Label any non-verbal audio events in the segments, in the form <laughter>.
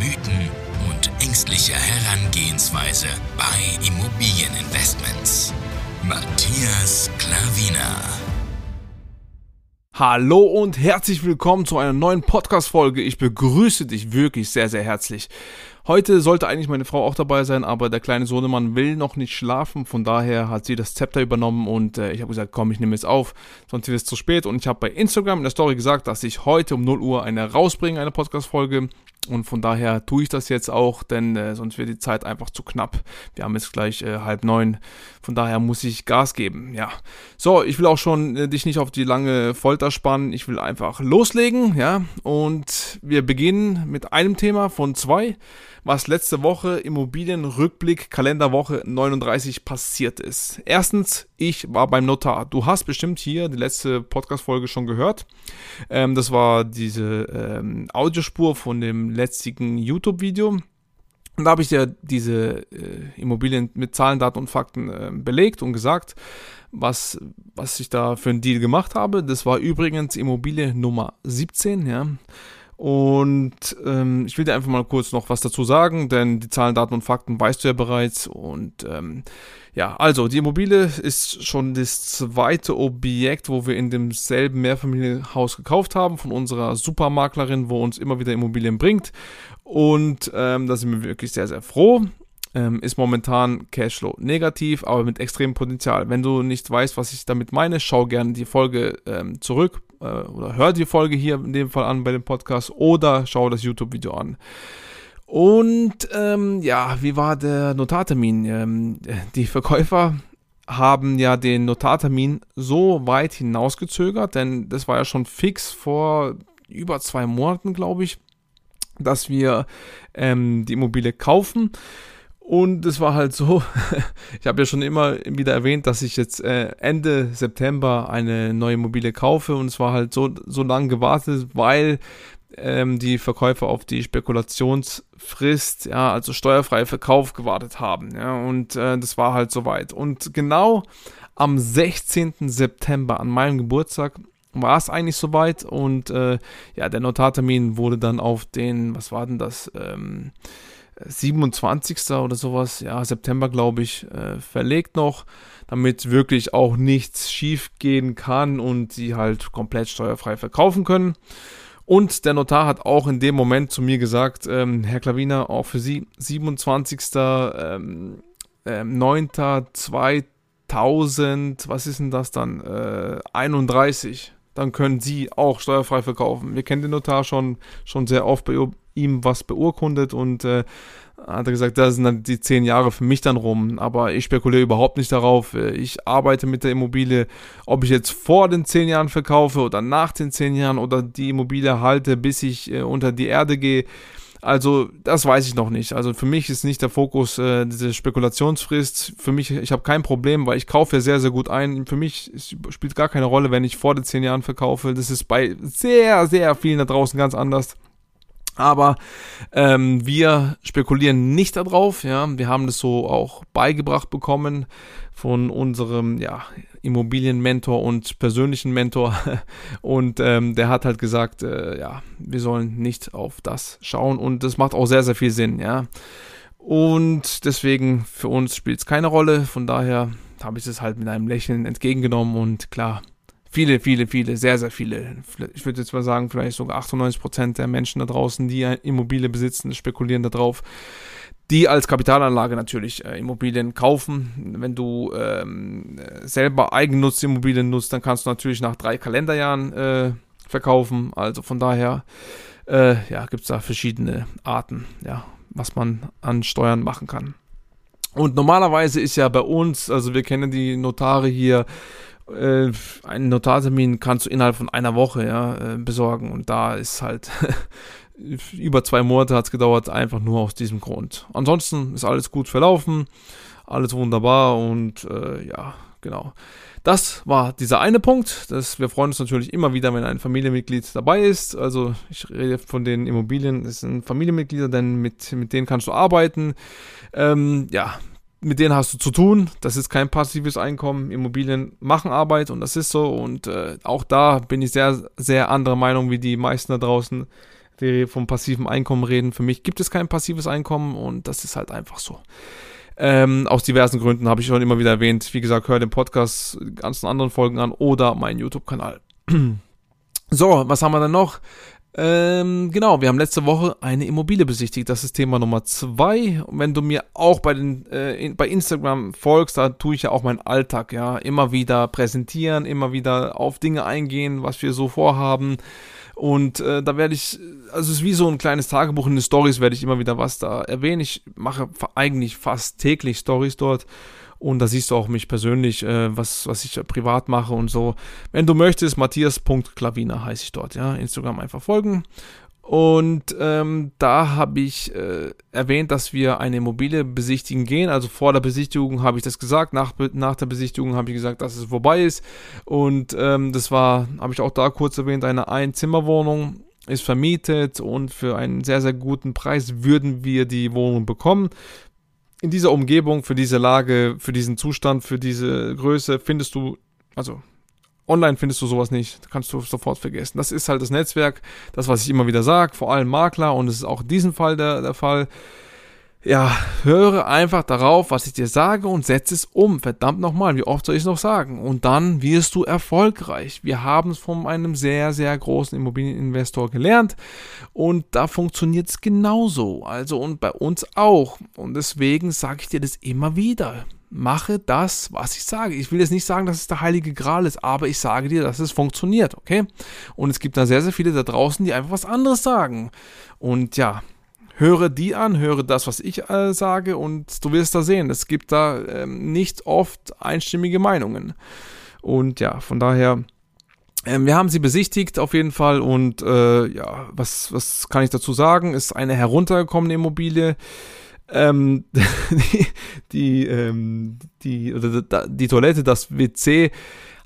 Mythen und ängstliche Herangehensweise bei Immobilieninvestments. Matthias Klavina. Hallo und herzlich willkommen zu einer neuen Podcast-Folge. Ich begrüße dich wirklich sehr, sehr herzlich. Heute sollte eigentlich meine Frau auch dabei sein, aber der kleine Sohnemann will noch nicht schlafen. Von daher hat sie das Zepter übernommen und äh, ich habe gesagt, komm, ich nehme es auf, sonst wird es zu spät. Und ich habe bei Instagram in der Story gesagt, dass ich heute um 0 Uhr eine rausbringe, eine Podcast-Folge. Und von daher tue ich das jetzt auch, denn äh, sonst wird die Zeit einfach zu knapp. Wir haben jetzt gleich äh, halb neun. Von daher muss ich Gas geben. Ja. So, ich will auch schon äh, dich nicht auf die lange Folter spannen. Ich will einfach loslegen. Ja. Und wir beginnen mit einem Thema von zwei was letzte Woche Immobilienrückblick Kalenderwoche 39 passiert ist. Erstens, ich war beim Notar. Du hast bestimmt hier die letzte Podcast-Folge schon gehört. Ähm, das war diese ähm, Audiospur von dem letztigen YouTube-Video. Und da habe ich dir diese äh, Immobilien mit Zahlen, Daten und Fakten äh, belegt und gesagt, was, was ich da für einen Deal gemacht habe. Das war übrigens Immobilie Nummer 17, ja. Und ähm, ich will dir einfach mal kurz noch was dazu sagen, denn die Zahlen, Daten und Fakten weißt du ja bereits. Und ähm, ja, also die Immobilie ist schon das zweite Objekt, wo wir in demselben Mehrfamilienhaus gekauft haben von unserer Supermaklerin, wo uns immer wieder Immobilien bringt. Und ähm, da sind wir wirklich sehr, sehr froh ähm, ist momentan Cashflow negativ, aber mit extremem Potenzial. Wenn du nicht weißt, was ich damit meine, schau gerne die Folge ähm, zurück äh, oder hör die Folge hier in dem Fall an bei dem Podcast oder schau das YouTube-Video an. Und ähm, ja, wie war der Notartermin? Ähm, die Verkäufer haben ja den Notartermin so weit hinausgezögert, denn das war ja schon fix vor über zwei Monaten, glaube ich, dass wir ähm, die Immobilie kaufen. Und es war halt so, <laughs> ich habe ja schon immer wieder erwähnt, dass ich jetzt äh, Ende September eine neue Immobilie kaufe und es war halt so, so lange gewartet, weil ähm, die Verkäufer auf die Spekulationsfrist, ja, also steuerfreie Verkauf gewartet haben. Ja, und äh, das war halt soweit. Und genau am 16. September, an meinem Geburtstag, war es eigentlich soweit und äh, ja, der Notartermin wurde dann auf den, was war denn das, ähm, 27. oder sowas, ja, September, glaube ich, äh, verlegt noch, damit wirklich auch nichts schief gehen kann und sie halt komplett steuerfrei verkaufen können. Und der Notar hat auch in dem Moment zu mir gesagt, ähm, Herr Klaviner, auch für Sie 27. Ähm, äh, 9. 2000, was ist denn das dann? Äh, 31 dann können Sie auch steuerfrei verkaufen. Wir kennen den Notar schon, schon sehr oft bei ihm was beurkundet und äh, hat er gesagt, da sind dann die zehn Jahre für mich dann rum. Aber ich spekuliere überhaupt nicht darauf. Ich arbeite mit der Immobilie, ob ich jetzt vor den zehn Jahren verkaufe oder nach den zehn Jahren oder die Immobilie halte, bis ich äh, unter die Erde gehe. Also, das weiß ich noch nicht. Also, für mich ist nicht der Fokus äh, diese Spekulationsfrist. Für mich, ich habe kein Problem, weil ich kaufe sehr, sehr gut ein. Für mich spielt gar keine Rolle, wenn ich vor den zehn Jahren verkaufe. Das ist bei sehr, sehr vielen da draußen ganz anders. Aber ähm, wir spekulieren nicht darauf. Ja, wir haben das so auch beigebracht bekommen von unserem ja, Immobilienmentor und persönlichen Mentor. <laughs> Und ähm, der hat halt gesagt, äh, ja, wir sollen nicht auf das schauen. Und das macht auch sehr, sehr viel Sinn. Ja, und deswegen für uns spielt es keine Rolle. Von daher habe ich es halt mit einem Lächeln entgegengenommen und klar, viele, viele, viele, sehr, sehr viele, ich würde jetzt mal sagen, vielleicht sogar 98 Prozent der Menschen da draußen, die Immobilie besitzen, spekulieren darauf, die als Kapitalanlage natürlich äh, Immobilien kaufen. Wenn du ähm, selber eigennutz Immobilien nutzt, dann kannst du natürlich nach drei Kalenderjahren äh, verkaufen. Also von daher äh, ja, gibt es da verschiedene Arten, ja, was man an Steuern machen kann. Und normalerweise ist ja bei uns, also wir kennen die Notare hier, äh, einen Notartermin kannst du innerhalb von einer Woche ja, äh, besorgen und da ist halt <laughs> über zwei Monate hat es gedauert, einfach nur aus diesem Grund. Ansonsten ist alles gut verlaufen, alles wunderbar und äh, ja, genau. Das war dieser eine Punkt. Das, wir freuen uns natürlich immer wieder, wenn ein Familienmitglied dabei ist. Also ich rede von den Immobilien, das sind Familienmitglieder, denn mit, mit denen kannst du arbeiten. Ähm, ja, mit denen hast du zu tun. Das ist kein passives Einkommen. Immobilien machen Arbeit und das ist so. Und äh, auch da bin ich sehr, sehr anderer Meinung wie die meisten da draußen, die vom passiven Einkommen reden. Für mich gibt es kein passives Einkommen und das ist halt einfach so. Ähm, aus diversen Gründen habe ich schon immer wieder erwähnt. Wie gesagt, hör den Podcast, ganzen anderen Folgen an oder meinen YouTube-Kanal. <clears throat> so, was haben wir denn noch? Ähm, genau, wir haben letzte Woche eine Immobilie besichtigt. Das ist Thema Nummer zwei. Und wenn du mir auch bei, den, äh, in, bei Instagram folgst, da tue ich ja auch meinen Alltag, ja. Immer wieder präsentieren, immer wieder auf Dinge eingehen, was wir so vorhaben. Und äh, da werde ich, also es ist wie so ein kleines Tagebuch in den Stories, werde ich immer wieder was da erwähnen. Ich mache eigentlich fast täglich Stories dort. Und da siehst du auch mich persönlich, äh, was, was ich privat mache und so. Wenn du möchtest, matthias.klavina heiße ich dort, ja. Instagram einfach folgen. Und ähm, da habe ich äh, erwähnt, dass wir eine Immobilie besichtigen gehen. Also vor der Besichtigung habe ich das gesagt, nach, nach der Besichtigung habe ich gesagt, dass es vorbei ist. Und ähm, das war, habe ich auch da kurz erwähnt, eine Einzimmerwohnung ist vermietet und für einen sehr, sehr guten Preis würden wir die Wohnung bekommen in dieser Umgebung, für diese Lage, für diesen Zustand, für diese Größe findest du, also online findest du sowas nicht, kannst du sofort vergessen. Das ist halt das Netzwerk, das, was ich immer wieder sage, vor allem Makler und es ist auch in diesem Fall der, der Fall ja, höre einfach darauf, was ich dir sage und setze es um. Verdammt nochmal, wie oft soll ich es noch sagen? Und dann wirst du erfolgreich. Wir haben es von einem sehr, sehr großen Immobilieninvestor gelernt und da funktioniert es genauso. Also und bei uns auch. Und deswegen sage ich dir das immer wieder. Mache das, was ich sage. Ich will jetzt nicht sagen, dass es der heilige Gral ist, aber ich sage dir, dass es funktioniert, okay? Und es gibt da sehr, sehr viele da draußen, die einfach was anderes sagen. Und ja, höre die an, höre das, was ich äh, sage und du wirst da sehen, es gibt da ähm, nicht oft einstimmige Meinungen. Und ja, von daher, ähm, wir haben sie besichtigt auf jeden Fall und äh, ja, was, was kann ich dazu sagen? Ist eine heruntergekommene Immobilie. Ähm, <laughs> die, die, ähm, die, die, die Toilette, das WC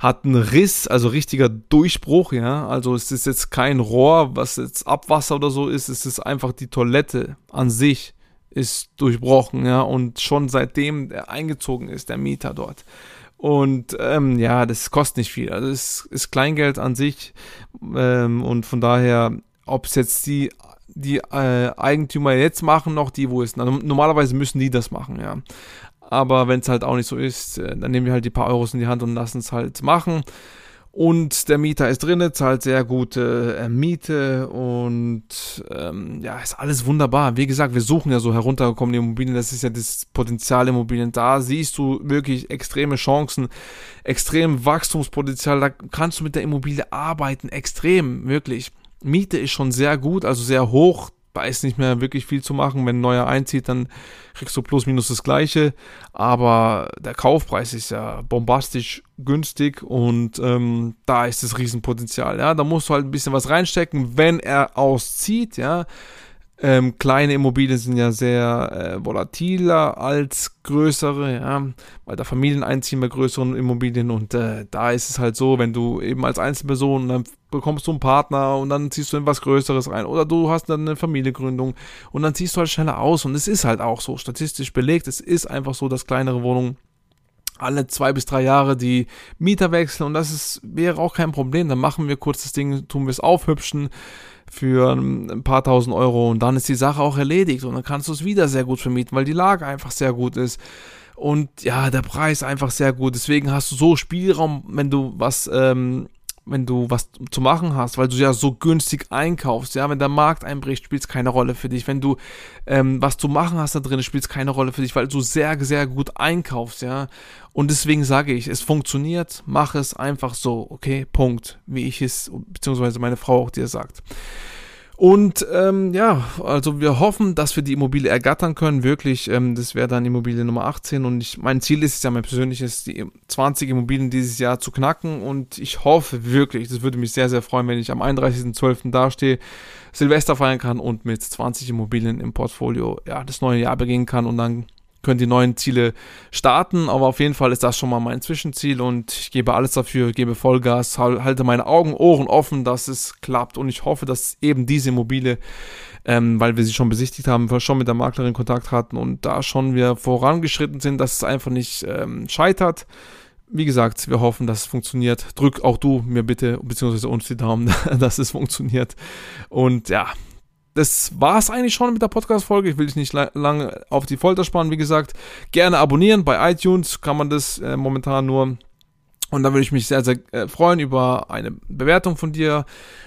hat einen Riss, also richtiger Durchbruch, ja. Also es ist jetzt kein Rohr, was jetzt Abwasser oder so ist, es ist einfach die Toilette an sich ist durchbrochen, ja. Und schon seitdem er eingezogen ist, der Mieter dort. Und ähm, ja, das kostet nicht viel. Also es ist Kleingeld an sich. Ähm, und von daher, ob es jetzt die, die äh, Eigentümer jetzt machen, noch die, wo es. Normalerweise müssen die das machen, ja. Aber wenn es halt auch nicht so ist, äh, dann nehmen wir halt die paar Euros in die Hand und lassen es halt machen. Und der Mieter ist drin, zahlt sehr gute äh, Miete und ähm, ja, ist alles wunderbar. Wie gesagt, wir suchen ja so heruntergekommene Immobilien, das ist ja das Potenzial Immobilien. Da siehst du wirklich extreme Chancen, extrem Wachstumspotenzial. Da kannst du mit der Immobilie arbeiten, extrem, wirklich. Miete ist schon sehr gut, also sehr hoch da ist nicht mehr wirklich viel zu machen. Wenn ein neuer einzieht, dann kriegst du plus minus das gleiche. Aber der Kaufpreis ist ja bombastisch günstig und ähm, da ist das Riesenpotenzial. Ja, da musst du halt ein bisschen was reinstecken, wenn er auszieht. Ja, ähm, kleine Immobilien sind ja sehr äh, volatiler als größere, ja, weil da Familien einziehen bei größeren Immobilien und äh, da ist es halt so, wenn du eben als Einzelperson, dann bekommst du einen Partner und dann ziehst du in was Größeres rein oder du hast dann eine Familiengründung und dann ziehst du halt schneller aus und es ist halt auch so statistisch belegt, es ist einfach so, dass kleinere Wohnungen alle zwei bis drei Jahre die Mieter wechseln und das ist, wäre auch kein Problem. Dann machen wir kurz das Ding, tun wir es aufhübschen für ein paar tausend Euro und dann ist die Sache auch erledigt und dann kannst du es wieder sehr gut vermieten, weil die Lage einfach sehr gut ist. Und ja, der Preis einfach sehr gut. Deswegen hast du so Spielraum, wenn du was ähm, wenn du was zu machen hast, weil du ja so günstig einkaufst, ja, wenn der Markt einbricht, spielt es keine Rolle für dich. Wenn du ähm, was zu machen hast da drin, spielt es keine Rolle für dich, weil du sehr, sehr gut einkaufst, ja. Und deswegen sage ich, es funktioniert, mach es einfach so, okay, Punkt, wie ich es, beziehungsweise meine Frau auch dir sagt. Und ähm, ja, also wir hoffen, dass wir die Immobilie ergattern können. Wirklich, ähm, das wäre dann Immobilie Nummer 18. Und ich, mein Ziel ist es ja, mein persönliches, die 20 Immobilien dieses Jahr zu knacken. Und ich hoffe wirklich, das würde mich sehr, sehr freuen, wenn ich am 31.12. dastehe, Silvester feiern kann und mit 20 Immobilien im Portfolio ja, das neue Jahr beginnen kann und dann können die neuen Ziele starten, aber auf jeden Fall ist das schon mal mein Zwischenziel und ich gebe alles dafür, gebe Vollgas, halte meine Augen, Ohren offen, dass es klappt und ich hoffe, dass eben diese Immobilie, ähm, weil wir sie schon besichtigt haben, schon mit der Maklerin Kontakt hatten und da schon wir vorangeschritten sind, dass es einfach nicht ähm, scheitert. Wie gesagt, wir hoffen, dass es funktioniert. Drück auch du mir bitte, beziehungsweise uns die Daumen, <laughs> dass es funktioniert. Und ja, das war es eigentlich schon mit der Podcast-Folge. Ich will dich nicht lange auf die Folter spannen. Wie gesagt, gerne abonnieren. Bei iTunes kann man das äh, momentan nur. Und da würde ich mich sehr, sehr äh, freuen über eine Bewertung von dir.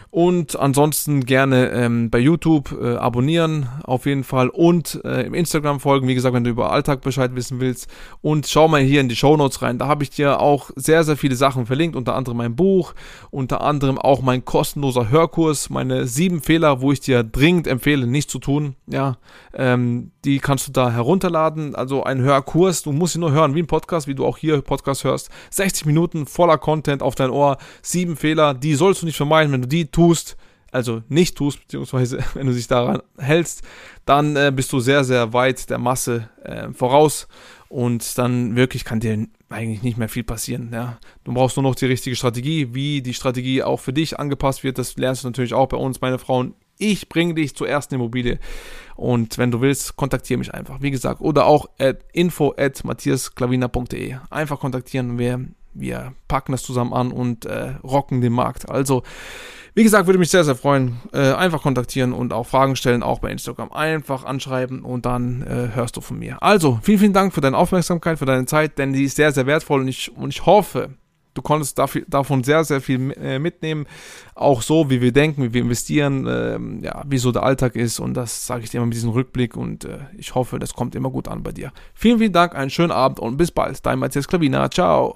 Und ansonsten gerne ähm, bei YouTube äh, abonnieren auf jeden Fall und äh, im Instagram folgen, wie gesagt, wenn du über Alltag Bescheid wissen willst. Und schau mal hier in die Show Notes rein. Da habe ich dir auch sehr, sehr viele Sachen verlinkt, unter anderem mein Buch, unter anderem auch mein kostenloser Hörkurs, meine sieben Fehler, wo ich dir dringend empfehle, nicht zu tun. Ja, ähm, die kannst du da herunterladen. Also ein Hörkurs, du musst ihn nur hören, wie ein Podcast, wie du auch hier Podcast hörst. 60 Minuten voller Content auf dein Ohr, sieben Fehler, die sollst du nicht vermeiden, wenn du die tust, also nicht tust, beziehungsweise <laughs> wenn du dich daran hältst, dann äh, bist du sehr, sehr weit der Masse äh, voraus und dann wirklich kann dir eigentlich nicht mehr viel passieren. Ja. Du brauchst nur noch die richtige Strategie, wie die Strategie auch für dich angepasst wird, das lernst du natürlich auch bei uns, meine Frauen. Ich bringe dich zur ersten Immobilie und wenn du willst, kontaktiere mich einfach, wie gesagt, oder auch at info at matthiasklavina.de. Einfach kontaktieren, wir, wir packen das zusammen an und äh, rocken den Markt. Also wie gesagt, würde mich sehr, sehr freuen. Äh, einfach kontaktieren und auch Fragen stellen, auch bei Instagram. Einfach anschreiben und dann äh, hörst du von mir. Also, vielen, vielen Dank für deine Aufmerksamkeit, für deine Zeit, denn die ist sehr, sehr wertvoll und ich, und ich hoffe, du konntest dafür, davon sehr, sehr viel äh, mitnehmen. Auch so, wie wir denken, wie wir investieren, äh, ja, wie so der Alltag ist. Und das sage ich dir immer mit diesem Rückblick. Und äh, ich hoffe, das kommt immer gut an bei dir. Vielen, vielen Dank, einen schönen Abend und bis bald. Dein Matthias Klavina. Ciao.